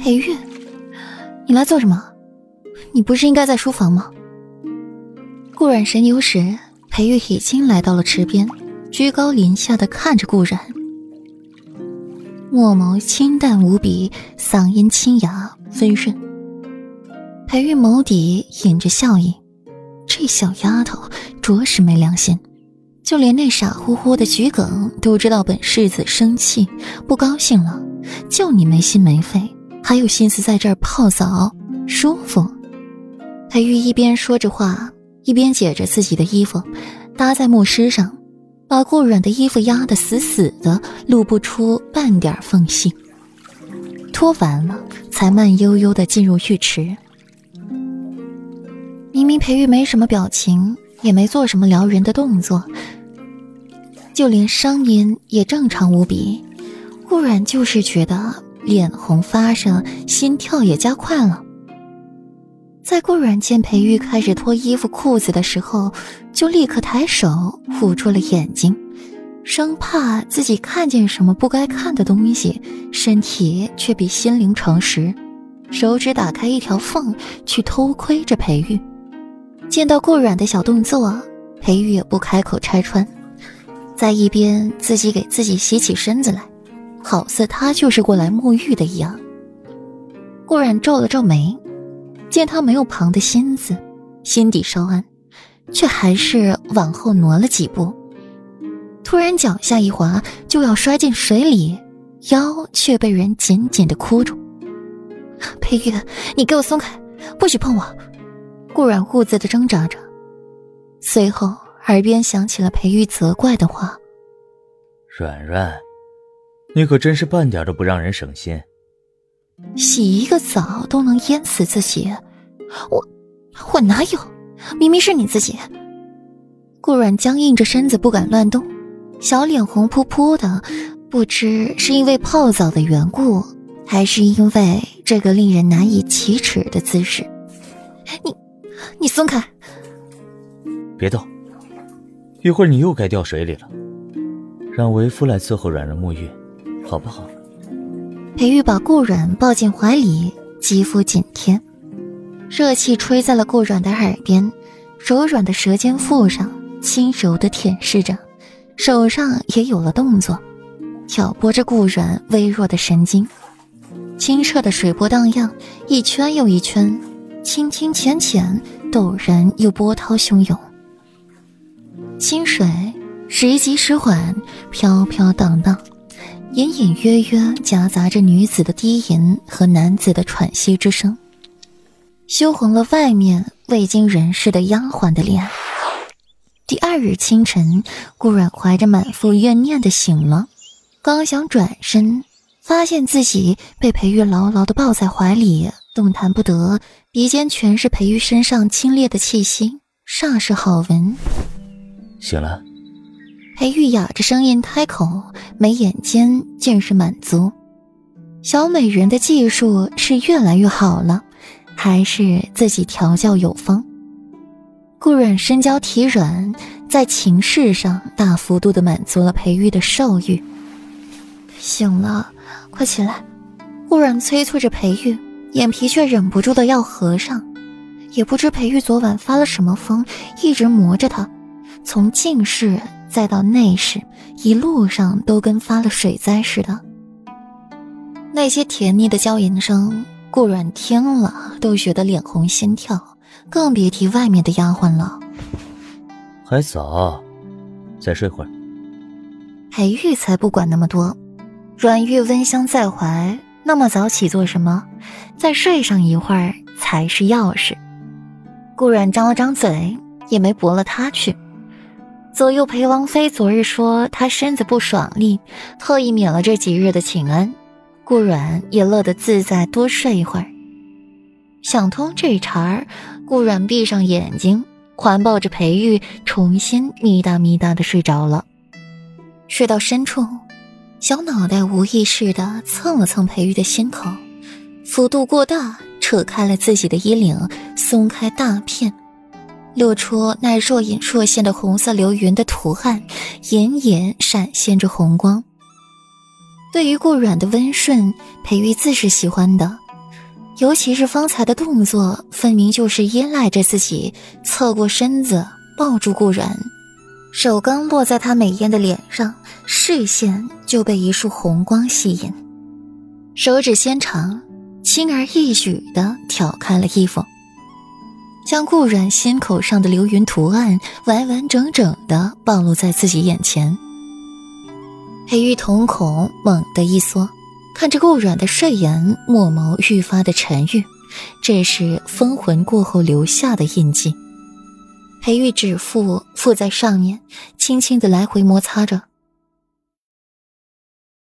裴玉，你来做什么？你不是应该在书房吗？顾阮神游时，裴玉已经来到了池边，居高临下的看着顾阮，墨眸清淡无比，嗓音清雅温润。裴玉眸底隐着笑意，这小丫头着实没良心，就连那傻乎乎的桔梗都知道本世子生气不高兴了，就你没心没肺，还有心思在这儿泡澡舒服。裴玉一边说着话。一边解着自己的衣服，搭在木狮上，把顾软的衣服压得死死的，露不出半点缝隙。脱完了，才慢悠悠的进入浴池。明明裴玉没什么表情，也没做什么撩人的动作，就连声音也正常无比。顾软就是觉得脸红发热，心跳也加快了。在顾软见裴玉开始脱衣服裤子的时候，就立刻抬手捂住了眼睛，生怕自己看见什么不该看的东西，身体却比心灵诚实，手指打开一条缝去偷窥着裴玉。见到顾软的小动作，裴玉也不开口拆穿，在一边自己给自己洗起身子来，好似他就是过来沐浴的一样。顾软皱了皱眉。见他没有旁的心思，心底稍安，却还是往后挪了几步。突然脚下一滑，就要摔进水里，腰却被人紧紧的箍住。裴玉，你给我松开，不许碰我！顾然兀自的挣扎着，随后耳边响起了裴玉责怪的话：“软软，你可真是半点都不让人省心。”洗一个澡都能淹死自己，我我哪有？明明是你自己。顾软僵硬着身子不敢乱动，小脸红扑扑的，不知是因为泡澡的缘故，还是因为这个令人难以启齿的姿势。你你松开！别动！一会儿你又该掉水里了，让为夫来伺候软软沐浴，好不好？裴玉把顾软抱进怀里，肌肤紧贴，热气吹在了顾软的耳边，柔软的舌尖附上，轻柔的舔舐着，手上也有了动作，挑拨着顾软微弱的神经。清澈的水波荡漾，一圈又一圈，清清浅浅，陡然又波涛汹涌。清水时急时缓，飘飘荡荡。隐隐约约夹杂着女子的低吟和男子的喘息之声，羞红了外面未经人事的丫鬟的脸。第二日清晨，顾阮怀着满腹怨念的醒了，刚想转身，发现自己被裴玉牢牢的抱在怀里，动弹不得，鼻尖全是裴玉身上清冽的气息，煞是好闻。醒了。裴玉哑着声音开口，眉眼间尽是满足。小美人的技术是越来越好了，还是自己调教有方？顾软身娇体软，在情事上大幅度的满足了裴玉的兽欲。醒了，快起来！顾软催促着裴玉，眼皮却忍不住的要合上。也不知裴玉昨晚发了什么疯，一直磨着他，从近视。再到内视，一路上都跟发了水灾似的。那些甜腻的娇吟声，顾软听了都觉得脸红心跳，更别提外面的丫鬟了。还早，再睡会儿。裴玉才不管那么多，软玉温香在怀，那么早起做什么？再睡上一会儿才是要事。顾软张了张嘴，也没驳了他去。左右陪王妃昨日说她身子不爽利，特意免了这几日的请安。顾软也乐得自在，多睡一会儿。想通这茬儿，顾软闭上眼睛，环抱着裴玉，重新咪哒咪哒的睡着了。睡到深处，小脑袋无意识的蹭了蹭裴玉的心口，幅度过大，扯开了自己的衣领，松开大片。露出那若隐若现的红色流云的图案，隐隐闪现着红光。对于顾阮的温顺，裴玉自是喜欢的，尤其是方才的动作，分明就是依赖着自己，侧过身子抱住顾阮，手刚落在他美艳的脸上，视线就被一束红光吸引，手指纤长，轻而易举地挑开了衣服，将顾阮心口上的流云图案完完整整地暴露在自己眼前。裴玉瞳孔猛地一缩，看着顾阮的睡颜，墨眸愈发的沉郁，这是封魂过后留下的印记。裴玉指腹附在上面，轻轻地来回摩擦着，